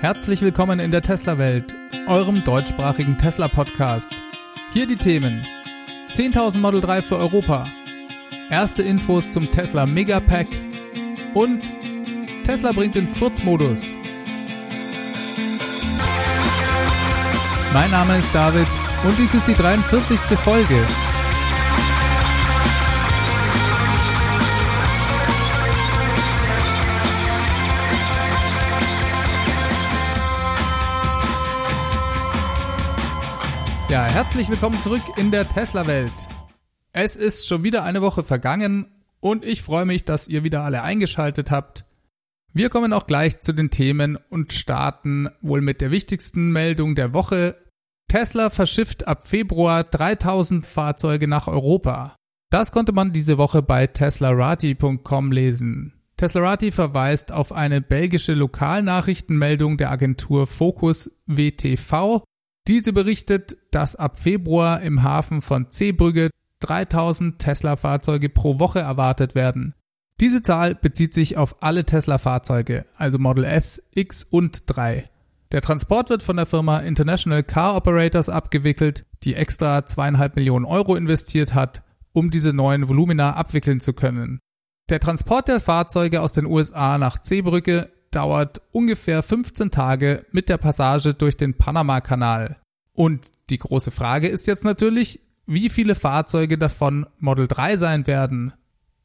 Herzlich willkommen in der Tesla-Welt, eurem deutschsprachigen Tesla-Podcast. Hier die Themen: 10.000 Model 3 für Europa, erste Infos zum Tesla Megapack und Tesla bringt den Furzmodus. Mein Name ist David und dies ist die 43. Folge. Herzlich willkommen zurück in der Tesla-Welt. Es ist schon wieder eine Woche vergangen und ich freue mich, dass ihr wieder alle eingeschaltet habt. Wir kommen auch gleich zu den Themen und starten wohl mit der wichtigsten Meldung der Woche. Tesla verschifft ab Februar 3000 Fahrzeuge nach Europa. Das konnte man diese Woche bei teslarati.com lesen. Teslarati verweist auf eine belgische Lokalnachrichtenmeldung der Agentur Focus WTV, diese berichtet, dass ab Februar im Hafen von Zeebrügge 3000 Tesla-Fahrzeuge pro Woche erwartet werden. Diese Zahl bezieht sich auf alle Tesla-Fahrzeuge, also Model S, X und 3. Der Transport wird von der Firma International Car Operators abgewickelt, die extra zweieinhalb Millionen Euro investiert hat, um diese neuen Volumina abwickeln zu können. Der Transport der Fahrzeuge aus den USA nach Zeebrücke dauert ungefähr 15 Tage mit der Passage durch den Panama-Kanal. Und die große Frage ist jetzt natürlich, wie viele Fahrzeuge davon Model 3 sein werden.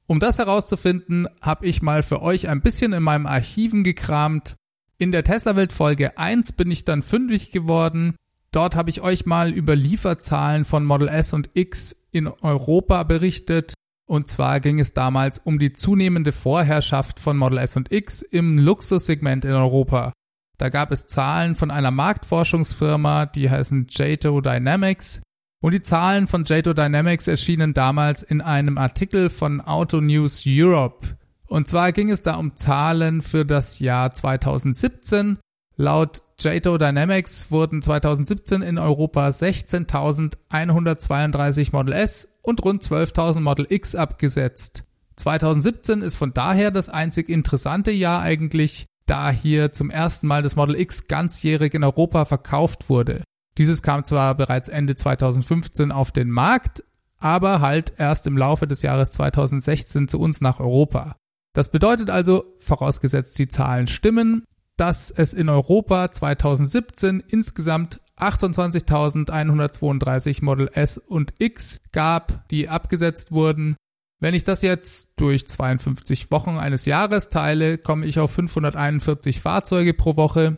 Um das herauszufinden, habe ich mal für euch ein bisschen in meinem Archiven gekramt. In der Tesla-Welt Folge 1 bin ich dann fündig geworden. Dort habe ich euch mal über Lieferzahlen von Model S und X in Europa berichtet und zwar ging es damals um die zunehmende Vorherrschaft von Model S und X im Luxussegment in Europa. Da gab es Zahlen von einer Marktforschungsfirma, die heißen JATO Dynamics. Und die Zahlen von JATO Dynamics erschienen damals in einem Artikel von Auto News Europe. Und zwar ging es da um Zahlen für das Jahr 2017 Laut JATO Dynamics wurden 2017 in Europa 16.132 Model S und rund 12.000 Model X abgesetzt. 2017 ist von daher das einzig interessante Jahr eigentlich, da hier zum ersten Mal das Model X ganzjährig in Europa verkauft wurde. Dieses kam zwar bereits Ende 2015 auf den Markt, aber halt erst im Laufe des Jahres 2016 zu uns nach Europa. Das bedeutet also, vorausgesetzt die Zahlen stimmen, dass es in Europa 2017 insgesamt 28.132 Model S und X gab, die abgesetzt wurden. Wenn ich das jetzt durch 52 Wochen eines Jahres teile, komme ich auf 541 Fahrzeuge pro Woche.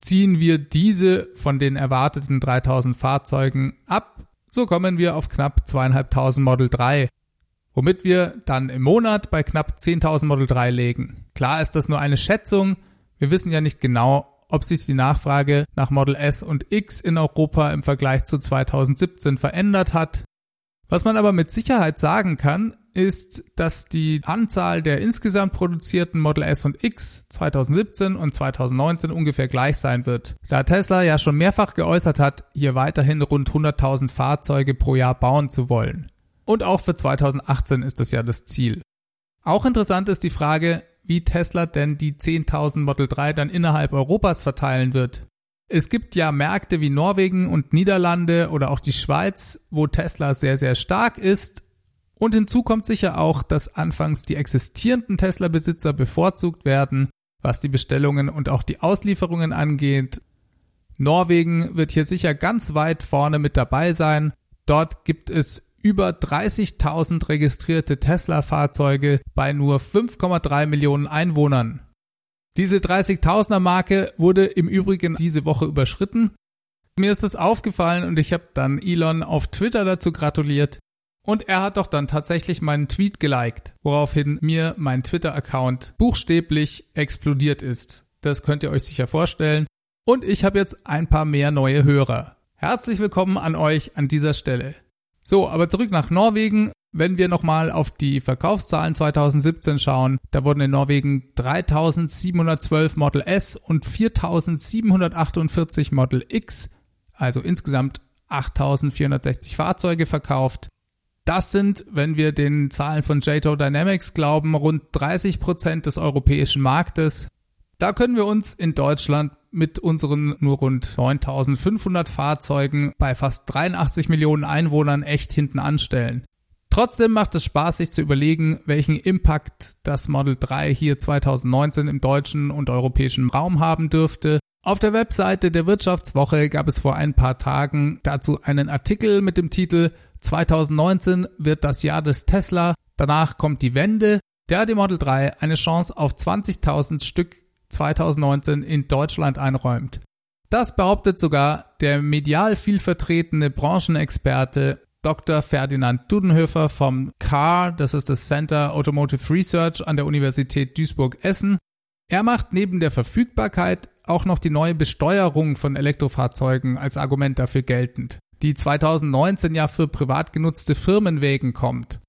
Ziehen wir diese von den erwarteten 3000 Fahrzeugen ab, so kommen wir auf knapp zweieinhalbtausend Model 3, womit wir dann im Monat bei knapp 10.000 Model 3 legen. Klar ist das nur eine Schätzung, wir wissen ja nicht genau, ob sich die Nachfrage nach Model S und X in Europa im Vergleich zu 2017 verändert hat. Was man aber mit Sicherheit sagen kann, ist, dass die Anzahl der insgesamt produzierten Model S und X 2017 und 2019 ungefähr gleich sein wird, da Tesla ja schon mehrfach geäußert hat, hier weiterhin rund 100.000 Fahrzeuge pro Jahr bauen zu wollen. Und auch für 2018 ist das ja das Ziel. Auch interessant ist die Frage, wie Tesla denn die 10.000 Model 3 dann innerhalb Europas verteilen wird. Es gibt ja Märkte wie Norwegen und Niederlande oder auch die Schweiz, wo Tesla sehr, sehr stark ist. Und hinzu kommt sicher auch, dass anfangs die existierenden Tesla-Besitzer bevorzugt werden, was die Bestellungen und auch die Auslieferungen angeht. Norwegen wird hier sicher ganz weit vorne mit dabei sein. Dort gibt es über 30.000 registrierte Tesla-Fahrzeuge bei nur 5,3 Millionen Einwohnern. Diese 30.000er Marke wurde im Übrigen diese Woche überschritten. Mir ist es aufgefallen und ich habe dann Elon auf Twitter dazu gratuliert. Und er hat doch dann tatsächlich meinen Tweet geliked, woraufhin mir mein Twitter-Account buchstäblich explodiert ist. Das könnt ihr euch sicher vorstellen. Und ich habe jetzt ein paar mehr neue Hörer. Herzlich willkommen an euch an dieser Stelle. So, aber zurück nach Norwegen. Wenn wir nochmal auf die Verkaufszahlen 2017 schauen, da wurden in Norwegen 3712 Model S und 4748 Model X, also insgesamt 8460 Fahrzeuge verkauft. Das sind, wenn wir den Zahlen von JATO Dynamics glauben, rund 30 Prozent des europäischen Marktes. Da können wir uns in Deutschland mit unseren nur rund 9500 Fahrzeugen bei fast 83 Millionen Einwohnern echt hinten anstellen. Trotzdem macht es Spaß, sich zu überlegen, welchen Impact das Model 3 hier 2019 im deutschen und europäischen Raum haben dürfte. Auf der Webseite der Wirtschaftswoche gab es vor ein paar Tagen dazu einen Artikel mit dem Titel 2019 wird das Jahr des Tesla, danach kommt die Wende, der die Model 3 eine Chance auf 20.000 Stück 2019 in Deutschland einräumt. Das behauptet sogar der medial viel vertretene Branchenexperte Dr. Ferdinand Dudenhöfer vom CAR, das ist das Center Automotive Research an der Universität Duisburg-Essen. Er macht neben der Verfügbarkeit auch noch die neue Besteuerung von Elektrofahrzeugen als Argument dafür geltend, die 2019 ja für privat genutzte Firmenwägen kommt.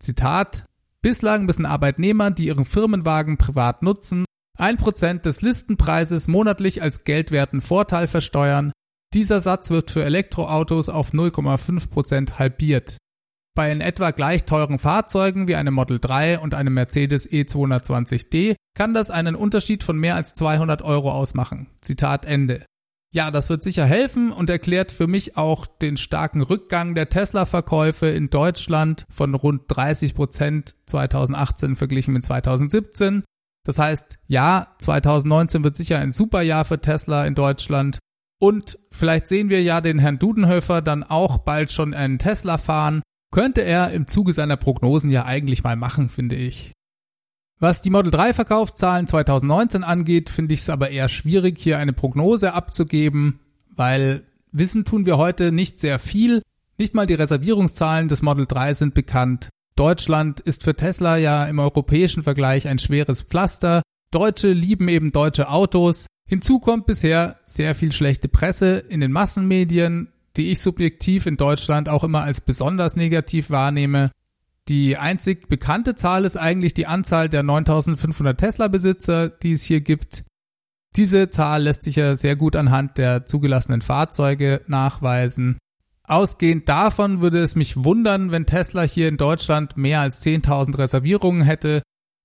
Zitat Bislang müssen Arbeitnehmer, die ihren Firmenwagen privat nutzen, ein Prozent des Listenpreises monatlich als geldwerten Vorteil versteuern, dieser Satz wird für Elektroautos auf 0,5% halbiert. Bei in etwa gleich teuren Fahrzeugen wie einem Model 3 und einem Mercedes E220d kann das einen Unterschied von mehr als 200 Euro ausmachen. Zitat Ende. Ja, das wird sicher helfen und erklärt für mich auch den starken Rückgang der Tesla-Verkäufe in Deutschland von rund 30 Prozent 2018 verglichen mit 2017. Das heißt, ja, 2019 wird sicher ein super Jahr für Tesla in Deutschland und vielleicht sehen wir ja den Herrn Dudenhöfer dann auch bald schon einen Tesla fahren. Könnte er im Zuge seiner Prognosen ja eigentlich mal machen, finde ich. Was die Model 3 Verkaufszahlen 2019 angeht, finde ich es aber eher schwierig, hier eine Prognose abzugeben, weil wissen tun wir heute nicht sehr viel. Nicht mal die Reservierungszahlen des Model 3 sind bekannt. Deutschland ist für Tesla ja im europäischen Vergleich ein schweres Pflaster. Deutsche lieben eben deutsche Autos. Hinzu kommt bisher sehr viel schlechte Presse in den Massenmedien, die ich subjektiv in Deutschland auch immer als besonders negativ wahrnehme. Die einzig bekannte Zahl ist eigentlich die Anzahl der 9500 Tesla-Besitzer, die es hier gibt. Diese Zahl lässt sich ja sehr gut anhand der zugelassenen Fahrzeuge nachweisen. Ausgehend davon würde es mich wundern, wenn Tesla hier in Deutschland mehr als 10.000 Reservierungen hätte.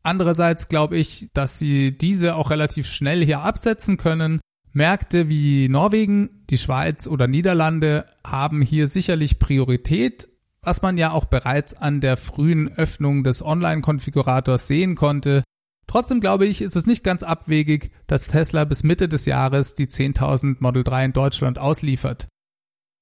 Andererseits glaube ich, dass sie diese auch relativ schnell hier absetzen können. Märkte wie Norwegen, die Schweiz oder Niederlande haben hier sicherlich Priorität, was man ja auch bereits an der frühen Öffnung des Online-Konfigurators sehen konnte. Trotzdem glaube ich, ist es nicht ganz abwegig, dass Tesla bis Mitte des Jahres die 10.000 Model 3 in Deutschland ausliefert.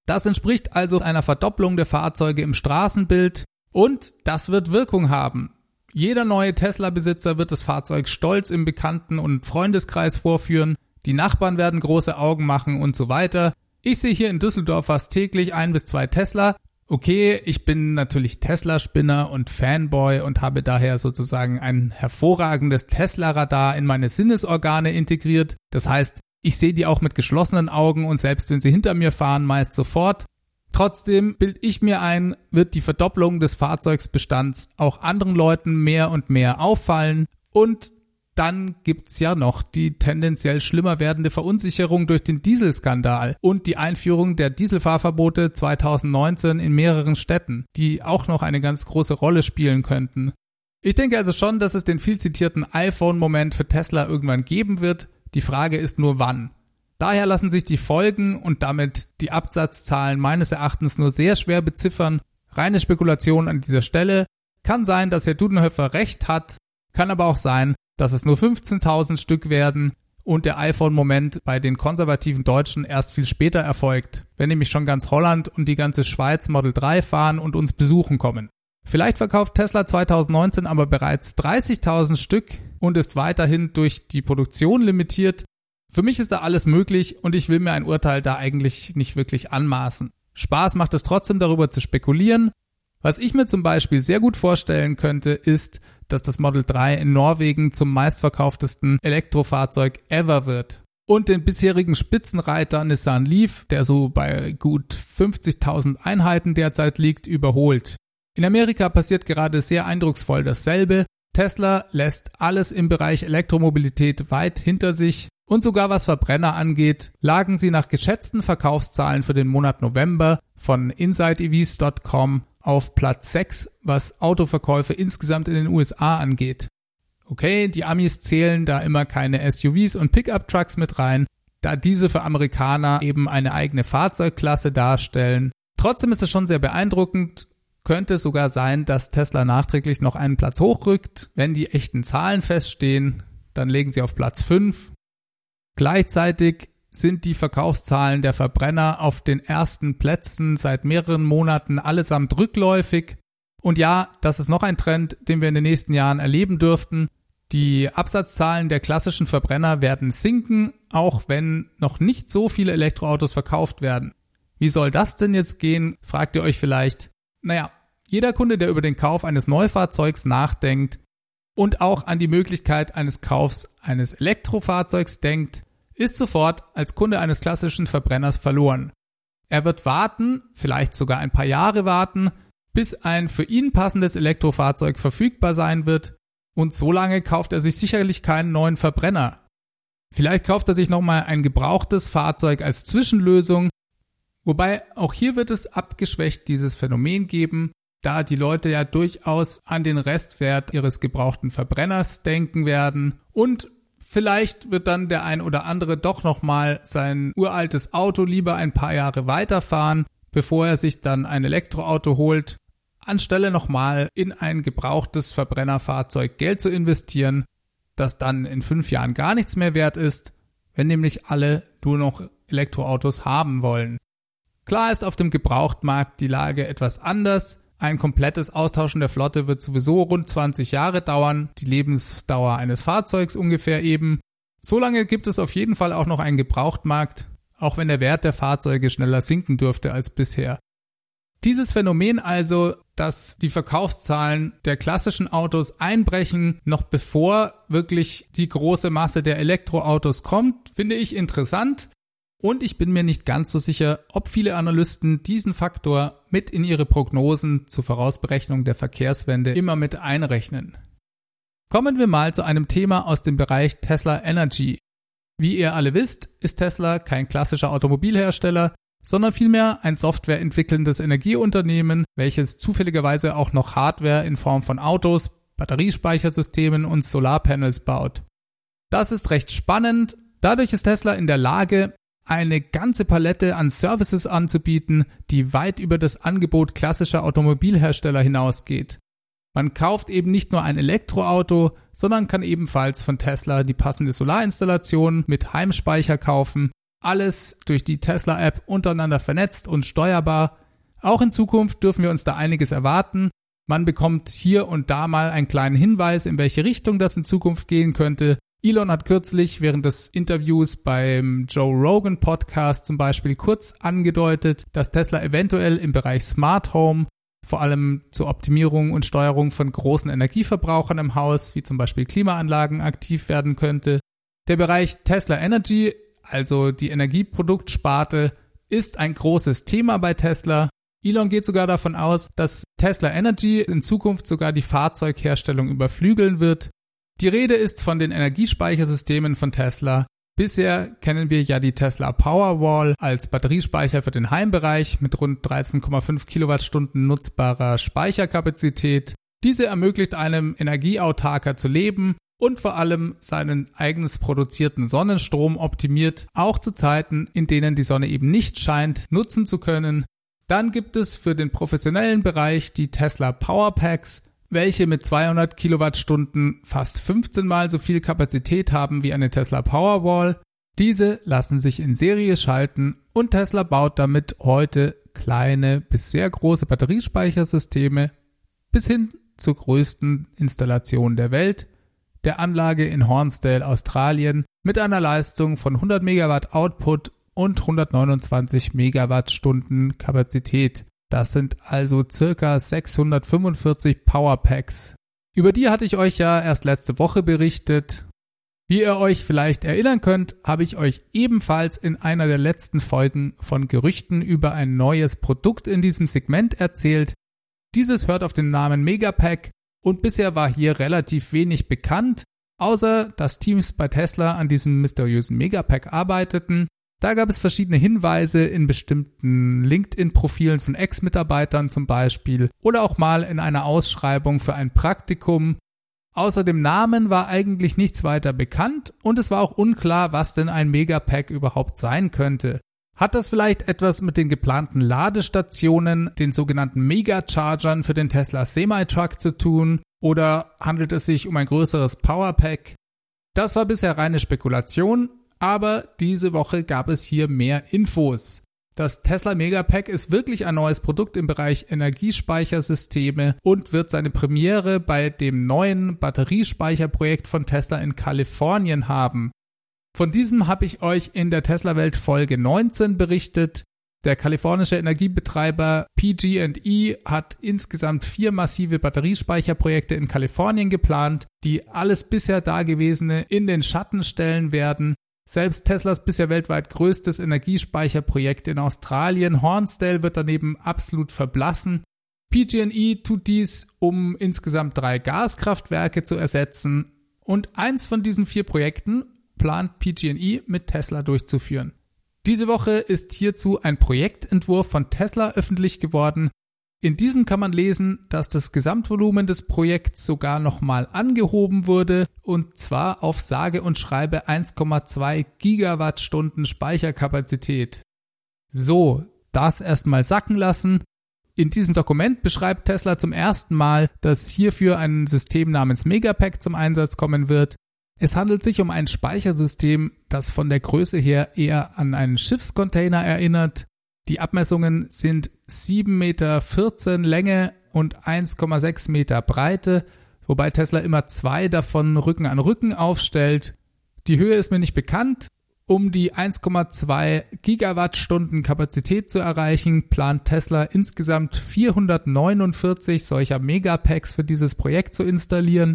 Das entspricht also einer Verdopplung der Fahrzeuge im Straßenbild und das wird Wirkung haben. Jeder neue Tesla-Besitzer wird das Fahrzeug stolz im Bekannten- und Freundeskreis vorführen, die Nachbarn werden große Augen machen und so weiter. Ich sehe hier in Düsseldorf fast täglich ein bis zwei Tesla. Okay, ich bin natürlich Tesla-Spinner und Fanboy und habe daher sozusagen ein hervorragendes Tesla-Radar in meine Sinnesorgane integriert. Das heißt, ich sehe die auch mit geschlossenen Augen und selbst wenn sie hinter mir fahren, meist sofort. Trotzdem bild ich mir ein, wird die Verdopplung des Fahrzeugsbestands auch anderen Leuten mehr und mehr auffallen und dann gibt's ja noch die tendenziell schlimmer werdende Verunsicherung durch den Dieselskandal und die Einführung der Dieselfahrverbote 2019 in mehreren Städten, die auch noch eine ganz große Rolle spielen könnten. Ich denke also schon, dass es den viel zitierten iPhone-Moment für Tesla irgendwann geben wird. Die Frage ist nur wann. Daher lassen sich die Folgen und damit die Absatzzahlen meines Erachtens nur sehr schwer beziffern. Reine Spekulation an dieser Stelle. Kann sein, dass Herr Dudenhöfer recht hat, kann aber auch sein, dass es nur 15.000 Stück werden und der iPhone-Moment bei den konservativen Deutschen erst viel später erfolgt, wenn nämlich schon ganz Holland und die ganze Schweiz Model 3 fahren und uns besuchen kommen. Vielleicht verkauft Tesla 2019 aber bereits 30.000 Stück und ist weiterhin durch die Produktion limitiert, für mich ist da alles möglich und ich will mir ein Urteil da eigentlich nicht wirklich anmaßen. Spaß macht es trotzdem darüber zu spekulieren. Was ich mir zum Beispiel sehr gut vorstellen könnte, ist, dass das Model 3 in Norwegen zum meistverkauftesten Elektrofahrzeug ever wird. Und den bisherigen Spitzenreiter Nissan Leaf, der so bei gut 50.000 Einheiten derzeit liegt, überholt. In Amerika passiert gerade sehr eindrucksvoll dasselbe. Tesla lässt alles im Bereich Elektromobilität weit hinter sich und sogar was Verbrenner angeht, lagen sie nach geschätzten Verkaufszahlen für den Monat November von InsideEVs.com auf Platz 6, was Autoverkäufe insgesamt in den USA angeht. Okay, die Amis zählen da immer keine SUVs und Pickup-Trucks mit rein. da diese für Amerikaner eben eine eigene Fahrzeugklasse darstellen. Trotzdem ist es schon sehr beeindruckend, könnte sogar sein, dass Tesla nachträglich noch einen Platz hochrückt, wenn die echten Zahlen feststehen, dann legen sie auf Platz 5. Gleichzeitig sind die Verkaufszahlen der Verbrenner auf den ersten Plätzen seit mehreren Monaten allesamt rückläufig. Und ja, das ist noch ein Trend, den wir in den nächsten Jahren erleben dürften. Die Absatzzahlen der klassischen Verbrenner werden sinken, auch wenn noch nicht so viele Elektroautos verkauft werden. Wie soll das denn jetzt gehen, fragt ihr euch vielleicht. Naja, jeder Kunde, der über den Kauf eines Neufahrzeugs nachdenkt und auch an die Möglichkeit eines Kaufs eines Elektrofahrzeugs denkt, ist sofort als Kunde eines klassischen Verbrenners verloren. Er wird warten, vielleicht sogar ein paar Jahre warten, bis ein für ihn passendes Elektrofahrzeug verfügbar sein wird und so lange kauft er sich sicherlich keinen neuen Verbrenner. Vielleicht kauft er sich nochmal ein gebrauchtes Fahrzeug als Zwischenlösung, wobei auch hier wird es abgeschwächt dieses Phänomen geben, da die Leute ja durchaus an den Restwert ihres gebrauchten Verbrenners denken werden und Vielleicht wird dann der ein oder andere doch nochmal sein uraltes Auto lieber ein paar Jahre weiterfahren, bevor er sich dann ein Elektroauto holt, anstelle nochmal in ein gebrauchtes Verbrennerfahrzeug Geld zu investieren, das dann in fünf Jahren gar nichts mehr wert ist, wenn nämlich alle nur noch Elektroautos haben wollen. Klar ist auf dem Gebrauchtmarkt die Lage etwas anders, ein komplettes Austauschen der Flotte wird sowieso rund 20 Jahre dauern, die Lebensdauer eines Fahrzeugs ungefähr eben. Solange gibt es auf jeden Fall auch noch einen Gebrauchtmarkt, auch wenn der Wert der Fahrzeuge schneller sinken dürfte als bisher. Dieses Phänomen also, dass die Verkaufszahlen der klassischen Autos einbrechen, noch bevor wirklich die große Masse der Elektroautos kommt, finde ich interessant. Und ich bin mir nicht ganz so sicher, ob viele Analysten diesen Faktor mit in ihre Prognosen zur Vorausberechnung der Verkehrswende immer mit einrechnen. Kommen wir mal zu einem Thema aus dem Bereich Tesla Energy. Wie ihr alle wisst, ist Tesla kein klassischer Automobilhersteller, sondern vielmehr ein softwareentwickelndes Energieunternehmen, welches zufälligerweise auch noch Hardware in Form von Autos, Batteriespeichersystemen und Solarpanels baut. Das ist recht spannend. Dadurch ist Tesla in der Lage, eine ganze Palette an Services anzubieten, die weit über das Angebot klassischer Automobilhersteller hinausgeht. Man kauft eben nicht nur ein Elektroauto, sondern kann ebenfalls von Tesla die passende Solarinstallation mit Heimspeicher kaufen, alles durch die Tesla-App untereinander vernetzt und steuerbar. Auch in Zukunft dürfen wir uns da einiges erwarten. Man bekommt hier und da mal einen kleinen Hinweis, in welche Richtung das in Zukunft gehen könnte. Elon hat kürzlich während des Interviews beim Joe Rogan Podcast zum Beispiel kurz angedeutet, dass Tesla eventuell im Bereich Smart Home vor allem zur Optimierung und Steuerung von großen Energieverbrauchern im Haus, wie zum Beispiel Klimaanlagen, aktiv werden könnte. Der Bereich Tesla Energy, also die Energieproduktsparte, ist ein großes Thema bei Tesla. Elon geht sogar davon aus, dass Tesla Energy in Zukunft sogar die Fahrzeugherstellung überflügeln wird die Rede ist von den Energiespeichersystemen von Tesla. Bisher kennen wir ja die Tesla Powerwall als Batteriespeicher für den Heimbereich mit rund 13,5 Kilowattstunden nutzbarer Speicherkapazität. Diese ermöglicht einem energieautarker zu leben und vor allem seinen eigenes produzierten Sonnenstrom optimiert, auch zu Zeiten, in denen die Sonne eben nicht scheint, nutzen zu können. Dann gibt es für den professionellen Bereich die Tesla Powerpacks, welche mit 200 Kilowattstunden fast 15 mal so viel Kapazität haben wie eine Tesla Powerwall. Diese lassen sich in Serie schalten und Tesla baut damit heute kleine bis sehr große Batteriespeichersysteme bis hin zur größten Installation der Welt, der Anlage in Hornsdale, Australien, mit einer Leistung von 100 Megawatt Output und 129 Megawattstunden Kapazität. Das sind also circa 645 Powerpacks. Über die hatte ich euch ja erst letzte Woche berichtet. Wie ihr euch vielleicht erinnern könnt, habe ich euch ebenfalls in einer der letzten Folgen von Gerüchten über ein neues Produkt in diesem Segment erzählt. Dieses hört auf den Namen Megapack und bisher war hier relativ wenig bekannt, außer dass Teams bei Tesla an diesem mysteriösen Megapack arbeiteten da gab es verschiedene Hinweise in bestimmten LinkedIn-Profilen von Ex-Mitarbeitern zum Beispiel oder auch mal in einer Ausschreibung für ein Praktikum. Außer dem Namen war eigentlich nichts weiter bekannt und es war auch unklar, was denn ein Megapack überhaupt sein könnte. Hat das vielleicht etwas mit den geplanten Ladestationen, den sogenannten Megachargern für den Tesla Semi-Truck zu tun? Oder handelt es sich um ein größeres Powerpack? Das war bisher reine Spekulation, aber diese Woche gab es hier mehr Infos. Das Tesla Megapack ist wirklich ein neues Produkt im Bereich Energiespeichersysteme und wird seine Premiere bei dem neuen Batteriespeicherprojekt von Tesla in Kalifornien haben. Von diesem habe ich euch in der Tesla Welt Folge 19 berichtet. Der kalifornische Energiebetreiber PG&E hat insgesamt vier massive Batteriespeicherprojekte in Kalifornien geplant, die alles bisher Dagewesene in den Schatten stellen werden. Selbst Teslas bisher weltweit größtes Energiespeicherprojekt in Australien, Hornsdale, wird daneben absolut verblassen. PG&E tut dies, um insgesamt drei Gaskraftwerke zu ersetzen. Und eins von diesen vier Projekten plant PG&E mit Tesla durchzuführen. Diese Woche ist hierzu ein Projektentwurf von Tesla öffentlich geworden. In diesem kann man lesen, dass das Gesamtvolumen des Projekts sogar nochmal angehoben wurde und zwar auf sage und schreibe 1,2 Gigawattstunden Speicherkapazität. So, das erstmal sacken lassen. In diesem Dokument beschreibt Tesla zum ersten Mal, dass hierfür ein System namens Megapack zum Einsatz kommen wird. Es handelt sich um ein Speichersystem, das von der Größe her eher an einen Schiffscontainer erinnert. Die Abmessungen sind 7,14 Meter Länge und 1,6 Meter Breite, wobei Tesla immer zwei davon Rücken an Rücken aufstellt. Die Höhe ist mir nicht bekannt. Um die 1,2 Gigawattstunden Kapazität zu erreichen, plant Tesla insgesamt 449 solcher Megapacks für dieses Projekt zu installieren.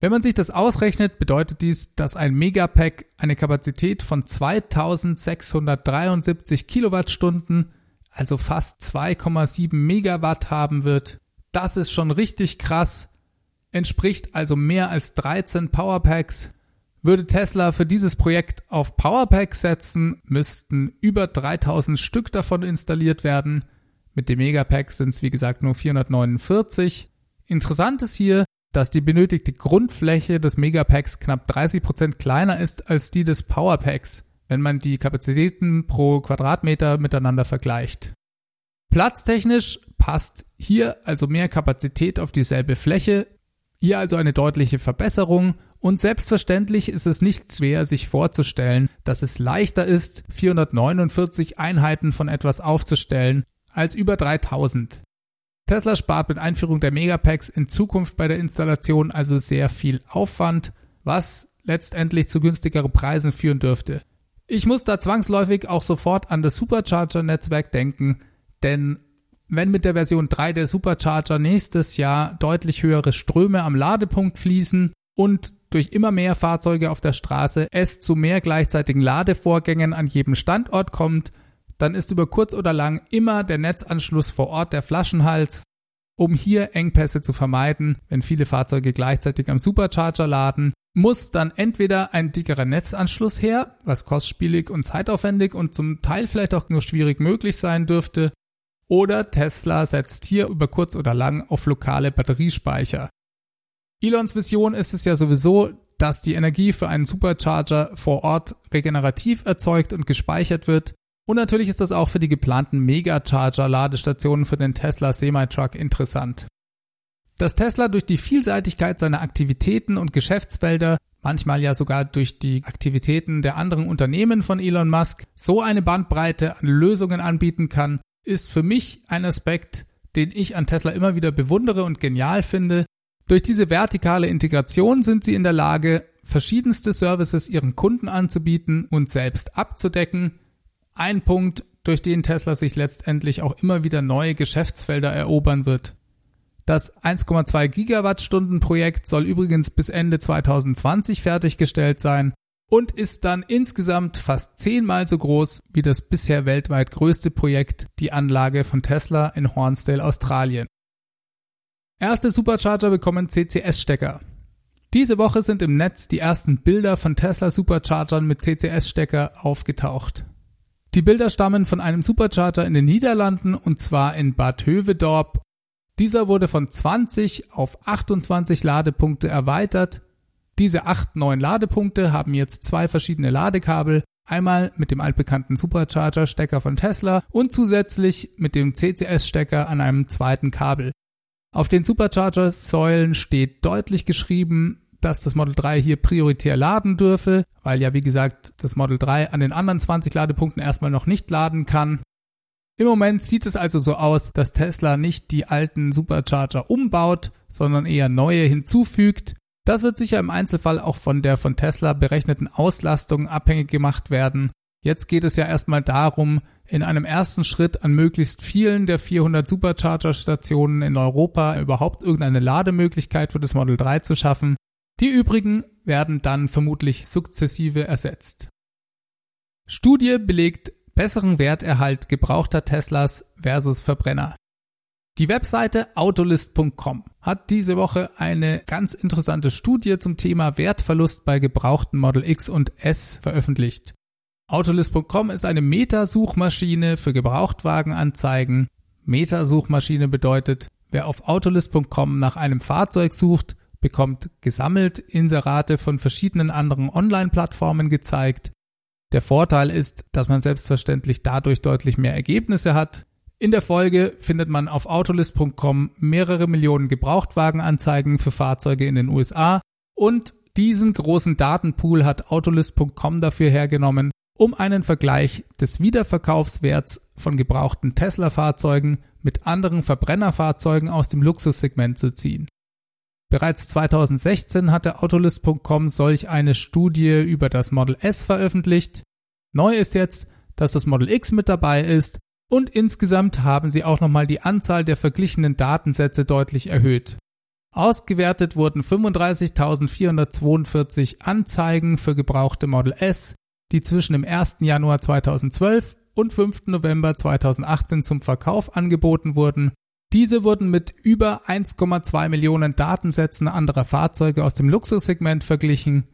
Wenn man sich das ausrechnet, bedeutet dies, dass ein Megapack eine Kapazität von 2673 Kilowattstunden, also fast 2,7 Megawatt haben wird. Das ist schon richtig krass, entspricht also mehr als 13 Powerpacks. Würde Tesla für dieses Projekt auf Powerpacks setzen, müssten über 3000 Stück davon installiert werden. Mit dem Megapack sind es wie gesagt nur 449. Interessant ist hier, dass die benötigte Grundfläche des Megapacks knapp 30% kleiner ist als die des Powerpacks, wenn man die Kapazitäten pro Quadratmeter miteinander vergleicht. Platztechnisch passt hier also mehr Kapazität auf dieselbe Fläche, hier also eine deutliche Verbesserung und selbstverständlich ist es nicht schwer, sich vorzustellen, dass es leichter ist, 449 Einheiten von etwas aufzustellen, als über 3000. Tesla spart mit Einführung der Megapacks in Zukunft bei der Installation also sehr viel Aufwand, was letztendlich zu günstigeren Preisen führen dürfte. Ich muss da zwangsläufig auch sofort an das Supercharger-Netzwerk denken, denn wenn mit der Version 3 der Supercharger nächstes Jahr deutlich höhere Ströme am Ladepunkt fließen und durch immer mehr Fahrzeuge auf der Straße es zu mehr gleichzeitigen Ladevorgängen an jedem Standort kommt, dann ist über kurz oder lang immer der Netzanschluss vor Ort der Flaschenhals. Um hier Engpässe zu vermeiden, wenn viele Fahrzeuge gleichzeitig am Supercharger laden, muss dann entweder ein dickerer Netzanschluss her, was kostspielig und zeitaufwendig und zum Teil vielleicht auch nur schwierig möglich sein dürfte, oder Tesla setzt hier über kurz oder lang auf lokale Batteriespeicher. Elons Vision ist es ja sowieso, dass die Energie für einen Supercharger vor Ort regenerativ erzeugt und gespeichert wird und natürlich ist das auch für die geplanten Megacharger-Ladestationen für den Tesla Semi-Truck interessant. Dass Tesla durch die Vielseitigkeit seiner Aktivitäten und Geschäftsfelder, manchmal ja sogar durch die Aktivitäten der anderen Unternehmen von Elon Musk, so eine Bandbreite an Lösungen anbieten kann, ist für mich ein Aspekt, den ich an Tesla immer wieder bewundere und genial finde. Durch diese vertikale Integration sind sie in der Lage, verschiedenste Services ihren Kunden anzubieten und selbst abzudecken, ein Punkt, durch den Tesla sich letztendlich auch immer wieder neue Geschäftsfelder erobern wird. Das 1,2 Gigawattstunden Projekt soll übrigens bis Ende 2020 fertiggestellt sein und ist dann insgesamt fast zehnmal so groß wie das bisher weltweit größte Projekt, die Anlage von Tesla in Hornsdale, Australien. Erste Supercharger bekommen CCS-Stecker. Diese Woche sind im Netz die ersten Bilder von Tesla Superchargern mit CCS-Stecker aufgetaucht. Die Bilder stammen von einem Supercharger in den Niederlanden und zwar in Bad Hövedorp. Dieser wurde von 20 auf 28 Ladepunkte erweitert. Diese acht neuen Ladepunkte haben jetzt zwei verschiedene Ladekabel, einmal mit dem altbekannten Supercharger-Stecker von Tesla und zusätzlich mit dem CCS-Stecker an einem zweiten Kabel. Auf den Supercharger-Säulen steht deutlich geschrieben, dass das Model 3 hier prioritär laden dürfe, weil ja wie gesagt das Model 3 an den anderen 20 Ladepunkten erstmal noch nicht laden kann. Im Moment sieht es also so aus, dass Tesla nicht die alten Supercharger umbaut, sondern eher neue hinzufügt. Das wird sicher im Einzelfall auch von der von Tesla berechneten Auslastung abhängig gemacht werden. Jetzt geht es ja erstmal darum, in einem ersten Schritt an möglichst vielen der 400 Supercharger-Stationen in Europa überhaupt irgendeine Lademöglichkeit für das Model 3 zu schaffen. Die übrigen werden dann vermutlich sukzessive ersetzt. Studie belegt besseren Werterhalt gebrauchter Teslas versus Verbrenner. Die Webseite autolist.com hat diese Woche eine ganz interessante Studie zum Thema Wertverlust bei gebrauchten Model X und S veröffentlicht. Autolist.com ist eine Metasuchmaschine für Gebrauchtwagenanzeigen. Metasuchmaschine bedeutet, wer auf autolist.com nach einem Fahrzeug sucht, bekommt gesammelt Inserate von verschiedenen anderen Online-Plattformen gezeigt. Der Vorteil ist, dass man selbstverständlich dadurch deutlich mehr Ergebnisse hat. In der Folge findet man auf autolist.com mehrere Millionen Gebrauchtwagenanzeigen für Fahrzeuge in den USA und diesen großen Datenpool hat autolist.com dafür hergenommen, um einen Vergleich des Wiederverkaufswerts von gebrauchten Tesla-Fahrzeugen mit anderen Verbrennerfahrzeugen aus dem Luxussegment zu ziehen. Bereits 2016 hatte Autolist.com solch eine Studie über das Model S veröffentlicht. Neu ist jetzt, dass das Model X mit dabei ist und insgesamt haben sie auch nochmal die Anzahl der verglichenen Datensätze deutlich erhöht. Ausgewertet wurden 35.442 Anzeigen für gebrauchte Model S, die zwischen dem 1. Januar 2012 und 5. November 2018 zum Verkauf angeboten wurden diese wurden mit über 1,2 Millionen Datensätzen anderer Fahrzeuge aus dem Luxussegment verglichen.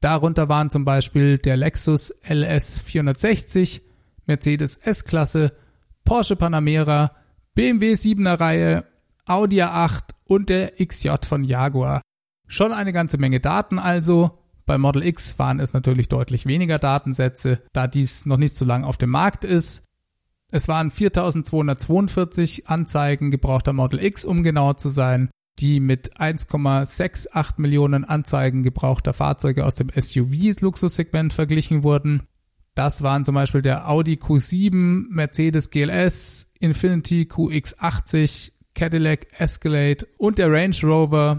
Darunter waren zum Beispiel der Lexus LS 460, Mercedes S-Klasse, Porsche Panamera, BMW 7er Reihe, Audi A8 und der XJ von Jaguar. Schon eine ganze Menge Daten also. Bei Model X waren es natürlich deutlich weniger Datensätze, da dies noch nicht so lange auf dem Markt ist. Es waren 4242 Anzeigen gebrauchter Model X, um genau zu sein, die mit 1,68 Millionen Anzeigen gebrauchter Fahrzeuge aus dem SUV-Luxussegment verglichen wurden. Das waren zum Beispiel der Audi Q7, Mercedes GLS, Infiniti QX80, Cadillac Escalade und der Range Rover.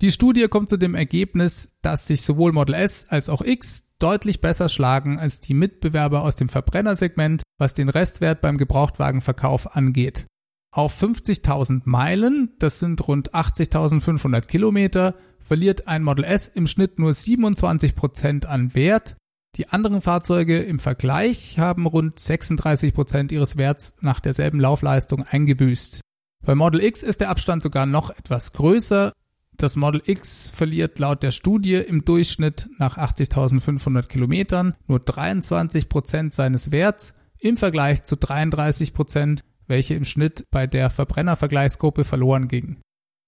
Die Studie kommt zu dem Ergebnis, dass sich sowohl Model S als auch X deutlich besser schlagen als die Mitbewerber aus dem Verbrennersegment, was den Restwert beim Gebrauchtwagenverkauf angeht. Auf 50.000 Meilen, das sind rund 80.500 Kilometer, verliert ein Model S im Schnitt nur 27% an Wert. Die anderen Fahrzeuge im Vergleich haben rund 36% ihres Werts nach derselben Laufleistung eingebüßt. Bei Model X ist der Abstand sogar noch etwas größer. Das Model X verliert laut der Studie im Durchschnitt nach 80.500 Kilometern nur 23 Prozent seines Werts im Vergleich zu 33 Prozent, welche im Schnitt bei der Verbrennervergleichsgruppe verloren gingen.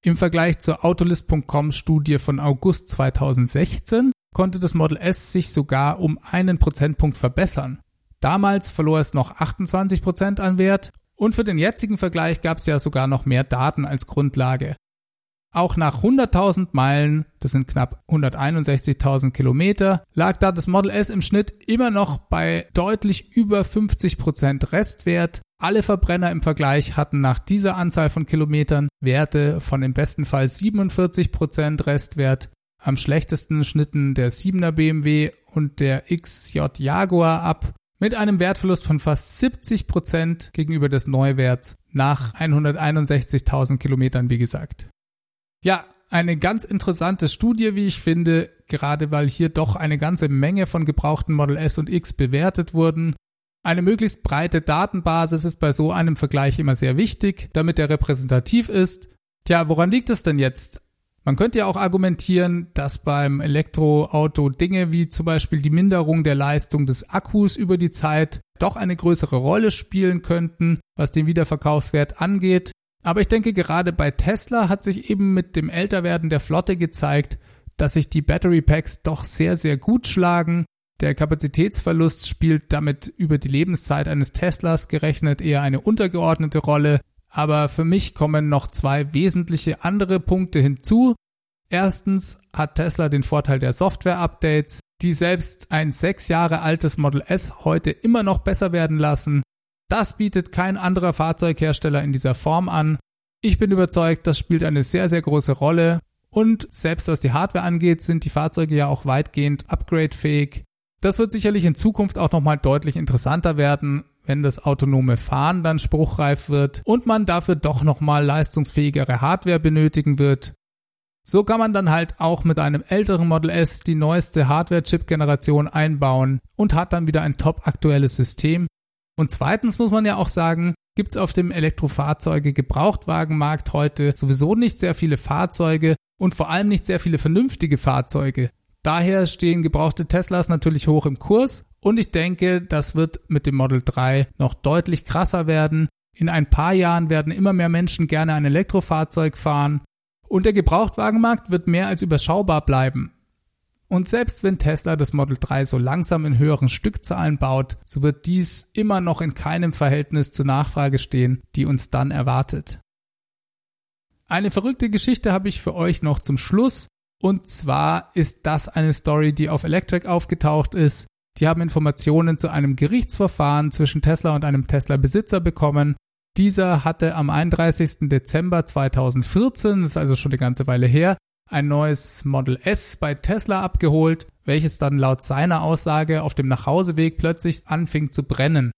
Im Vergleich zur Autolist.com Studie von August 2016 konnte das Model S sich sogar um einen Prozentpunkt verbessern. Damals verlor es noch 28 Prozent an Wert und für den jetzigen Vergleich gab es ja sogar noch mehr Daten als Grundlage. Auch nach 100.000 Meilen, das sind knapp 161.000 Kilometer, lag da das Model S im Schnitt immer noch bei deutlich über 50% Restwert. Alle Verbrenner im Vergleich hatten nach dieser Anzahl von Kilometern Werte von im besten Fall 47% Restwert. Am schlechtesten schnitten der 7er BMW und der XJ Jaguar ab mit einem Wertverlust von fast 70% gegenüber des Neuwerts nach 161.000 Kilometern, wie gesagt. Ja, eine ganz interessante Studie, wie ich finde, gerade weil hier doch eine ganze Menge von gebrauchten Model S und X bewertet wurden. Eine möglichst breite Datenbasis ist bei so einem Vergleich immer sehr wichtig, damit er repräsentativ ist. Tja, woran liegt es denn jetzt? Man könnte ja auch argumentieren, dass beim Elektroauto Dinge wie zum Beispiel die Minderung der Leistung des Akkus über die Zeit doch eine größere Rolle spielen könnten, was den Wiederverkaufswert angeht. Aber ich denke, gerade bei Tesla hat sich eben mit dem Älterwerden der Flotte gezeigt, dass sich die Battery Packs doch sehr, sehr gut schlagen. Der Kapazitätsverlust spielt damit über die Lebenszeit eines Teslas gerechnet eher eine untergeordnete Rolle. Aber für mich kommen noch zwei wesentliche andere Punkte hinzu. Erstens hat Tesla den Vorteil der Software-Updates, die selbst ein sechs Jahre altes Model S heute immer noch besser werden lassen. Das bietet kein anderer Fahrzeughersteller in dieser Form an. Ich bin überzeugt, das spielt eine sehr, sehr große Rolle. Und selbst was die Hardware angeht, sind die Fahrzeuge ja auch weitgehend upgradefähig. Das wird sicherlich in Zukunft auch nochmal deutlich interessanter werden, wenn das autonome Fahren dann spruchreif wird und man dafür doch nochmal leistungsfähigere Hardware benötigen wird. So kann man dann halt auch mit einem älteren Model S die neueste Hardware-Chip-Generation einbauen und hat dann wieder ein top aktuelles System, und zweitens muss man ja auch sagen, gibt es auf dem Elektrofahrzeuge-Gebrauchtwagenmarkt heute sowieso nicht sehr viele Fahrzeuge und vor allem nicht sehr viele vernünftige Fahrzeuge. Daher stehen gebrauchte Teslas natürlich hoch im Kurs und ich denke, das wird mit dem Model 3 noch deutlich krasser werden. In ein paar Jahren werden immer mehr Menschen gerne ein Elektrofahrzeug fahren und der Gebrauchtwagenmarkt wird mehr als überschaubar bleiben. Und selbst wenn Tesla das Model 3 so langsam in höheren Stückzahlen baut, so wird dies immer noch in keinem Verhältnis zur Nachfrage stehen, die uns dann erwartet. Eine verrückte Geschichte habe ich für euch noch zum Schluss. Und zwar ist das eine Story, die auf Electric aufgetaucht ist. Die haben Informationen zu einem Gerichtsverfahren zwischen Tesla und einem Tesla-Besitzer bekommen. Dieser hatte am 31. Dezember 2014, das ist also schon eine ganze Weile her, ein neues Model S bei Tesla abgeholt, welches dann laut seiner Aussage auf dem Nachhauseweg plötzlich anfing zu brennen.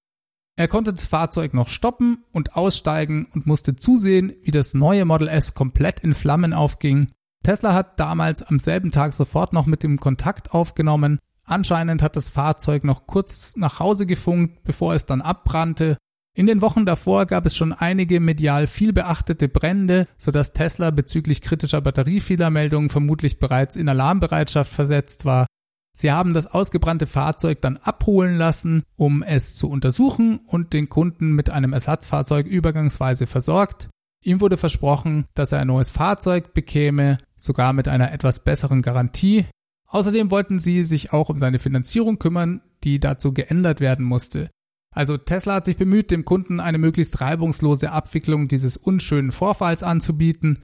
Er konnte das Fahrzeug noch stoppen und aussteigen und musste zusehen, wie das neue Model S komplett in Flammen aufging. Tesla hat damals am selben Tag sofort noch mit dem Kontakt aufgenommen. Anscheinend hat das Fahrzeug noch kurz nach Hause gefunkt, bevor es dann abbrannte in den Wochen davor gab es schon einige medial viel beachtete Brände, sodass Tesla bezüglich kritischer Batteriefehlermeldungen vermutlich bereits in Alarmbereitschaft versetzt war. Sie haben das ausgebrannte Fahrzeug dann abholen lassen, um es zu untersuchen und den Kunden mit einem Ersatzfahrzeug übergangsweise versorgt. Ihm wurde versprochen, dass er ein neues Fahrzeug bekäme, sogar mit einer etwas besseren Garantie. Außerdem wollten sie sich auch um seine Finanzierung kümmern, die dazu geändert werden musste. Also Tesla hat sich bemüht, dem Kunden eine möglichst reibungslose Abwicklung dieses unschönen Vorfalls anzubieten.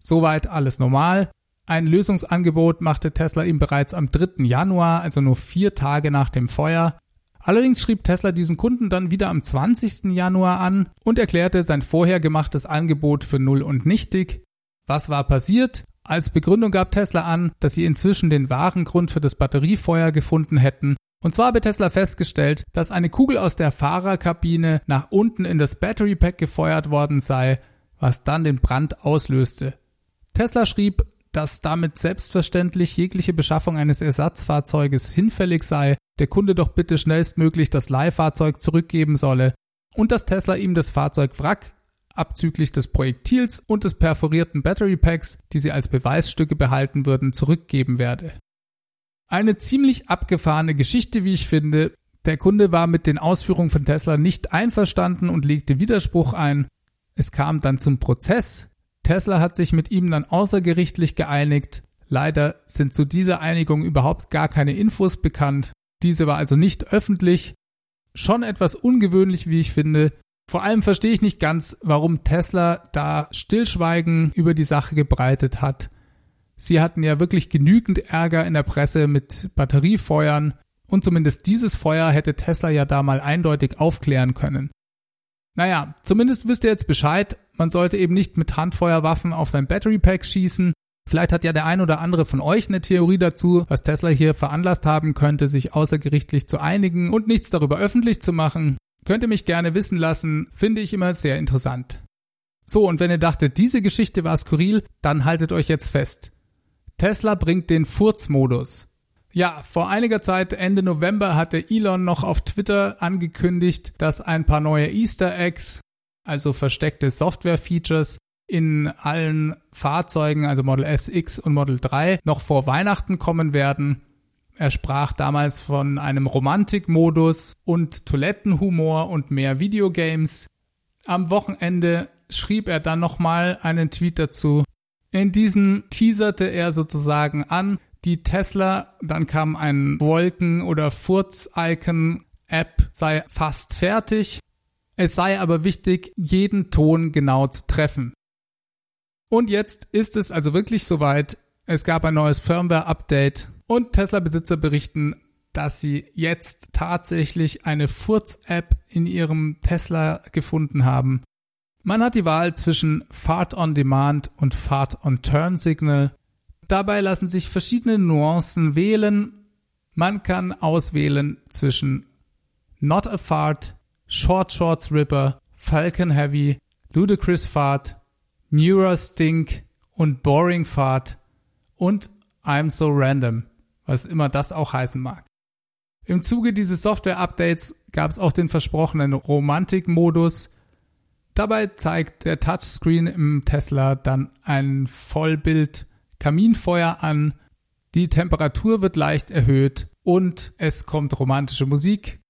Soweit alles normal. Ein Lösungsangebot machte Tesla ihm bereits am 3. Januar, also nur vier Tage nach dem Feuer. Allerdings schrieb Tesla diesen Kunden dann wieder am 20. Januar an und erklärte sein vorher gemachtes Angebot für null und nichtig. Was war passiert? Als Begründung gab Tesla an, dass sie inzwischen den wahren Grund für das Batteriefeuer gefunden hätten und zwar habe Tesla festgestellt, dass eine Kugel aus der Fahrerkabine nach unten in das Battery Pack gefeuert worden sei, was dann den Brand auslöste. Tesla schrieb, dass damit selbstverständlich jegliche Beschaffung eines Ersatzfahrzeuges hinfällig sei, der Kunde doch bitte schnellstmöglich das Leihfahrzeug zurückgeben solle und dass Tesla ihm das Fahrzeug Wrack abzüglich des Projektils und des perforierten Battery Packs, die sie als Beweisstücke behalten würden, zurückgeben werde. Eine ziemlich abgefahrene Geschichte, wie ich finde. Der Kunde war mit den Ausführungen von Tesla nicht einverstanden und legte Widerspruch ein. Es kam dann zum Prozess. Tesla hat sich mit ihm dann außergerichtlich geeinigt. Leider sind zu dieser Einigung überhaupt gar keine Infos bekannt. Diese war also nicht öffentlich. Schon etwas ungewöhnlich, wie ich finde. Vor allem verstehe ich nicht ganz, warum Tesla da Stillschweigen über die Sache gebreitet hat. Sie hatten ja wirklich genügend Ärger in der Presse mit Batteriefeuern und zumindest dieses Feuer hätte Tesla ja da mal eindeutig aufklären können. Naja, zumindest wisst ihr jetzt Bescheid, man sollte eben nicht mit Handfeuerwaffen auf sein Battery Pack schießen. Vielleicht hat ja der ein oder andere von euch eine Theorie dazu, was Tesla hier veranlasst haben könnte, sich außergerichtlich zu einigen und nichts darüber öffentlich zu machen. Könnt ihr mich gerne wissen lassen, finde ich immer sehr interessant. So, und wenn ihr dachtet, diese Geschichte war skurril, dann haltet euch jetzt fest. Tesla bringt den Furzmodus. Ja, vor einiger Zeit, Ende November, hatte Elon noch auf Twitter angekündigt, dass ein paar neue Easter Eggs, also versteckte Software-Features, in allen Fahrzeugen, also Model S, X und Model 3, noch vor Weihnachten kommen werden. Er sprach damals von einem Romantikmodus und Toilettenhumor und mehr Videogames. Am Wochenende schrieb er dann nochmal einen Tweet dazu. In diesem teaserte er sozusagen an, die Tesla, dann kam ein Wolken- oder Furz-Icon-App, sei fast fertig. Es sei aber wichtig, jeden Ton genau zu treffen. Und jetzt ist es also wirklich soweit. Es gab ein neues Firmware-Update und Tesla-Besitzer berichten, dass sie jetzt tatsächlich eine Furz-App in ihrem Tesla gefunden haben. Man hat die Wahl zwischen Fahrt on Demand und Fahrt on Turn Signal. Dabei lassen sich verschiedene Nuancen wählen. Man kann auswählen zwischen Not a Fart, Short Shorts Ripper, Falcon Heavy, Ludicrous Fart, Neurastink und Boring Fart und I'm so random, was immer das auch heißen mag. Im Zuge dieses Software-Updates gab es auch den versprochenen Romantik-Modus. Dabei zeigt der Touchscreen im Tesla dann ein Vollbild Kaminfeuer an, die Temperatur wird leicht erhöht und es kommt romantische Musik.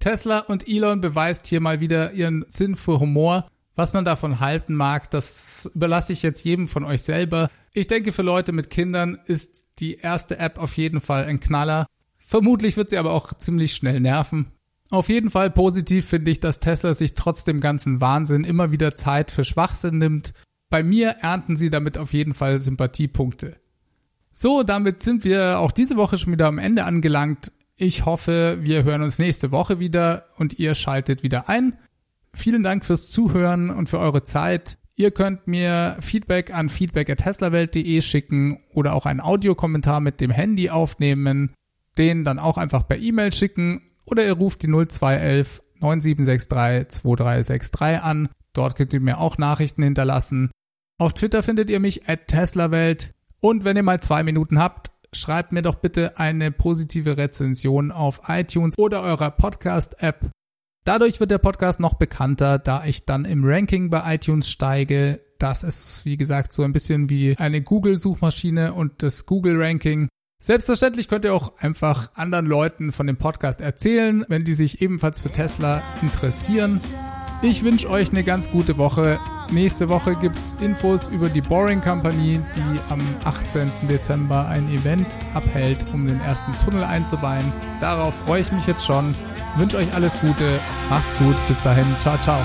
Tesla und Elon beweist hier mal wieder ihren Sinn für Humor. Was man davon halten mag, das überlasse ich jetzt jedem von euch selber. Ich denke, für Leute mit Kindern ist die erste App auf jeden Fall ein Knaller. Vermutlich wird sie aber auch ziemlich schnell nerven. Auf jeden Fall positiv finde ich, dass Tesla sich trotz dem ganzen Wahnsinn immer wieder Zeit für Schwachsinn nimmt. Bei mir ernten sie damit auf jeden Fall Sympathiepunkte. So, damit sind wir auch diese Woche schon wieder am Ende angelangt. Ich hoffe, wir hören uns nächste Woche wieder und ihr schaltet wieder ein. Vielen Dank fürs Zuhören und für eure Zeit. Ihr könnt mir Feedback an feedback@teslawelt.de schicken oder auch einen Audiokommentar mit dem Handy aufnehmen den dann auch einfach per E-Mail schicken oder ihr ruft die 0211 9763 2363 an. Dort könnt ihr mir auch Nachrichten hinterlassen. Auf Twitter findet ihr mich at TeslaWelt. Und wenn ihr mal zwei Minuten habt, schreibt mir doch bitte eine positive Rezension auf iTunes oder eurer Podcast-App. Dadurch wird der Podcast noch bekannter, da ich dann im Ranking bei iTunes steige. Das ist, wie gesagt, so ein bisschen wie eine Google-Suchmaschine und das Google-Ranking. Selbstverständlich könnt ihr auch einfach anderen Leuten von dem Podcast erzählen, wenn die sich ebenfalls für Tesla interessieren. Ich wünsche euch eine ganz gute Woche. Nächste Woche gibt es Infos über die Boring Company, die am 18. Dezember ein Event abhält, um den ersten Tunnel einzuweihen. Darauf freue ich mich jetzt schon. Wünsche euch alles Gute. Macht's gut. Bis dahin. Ciao, ciao.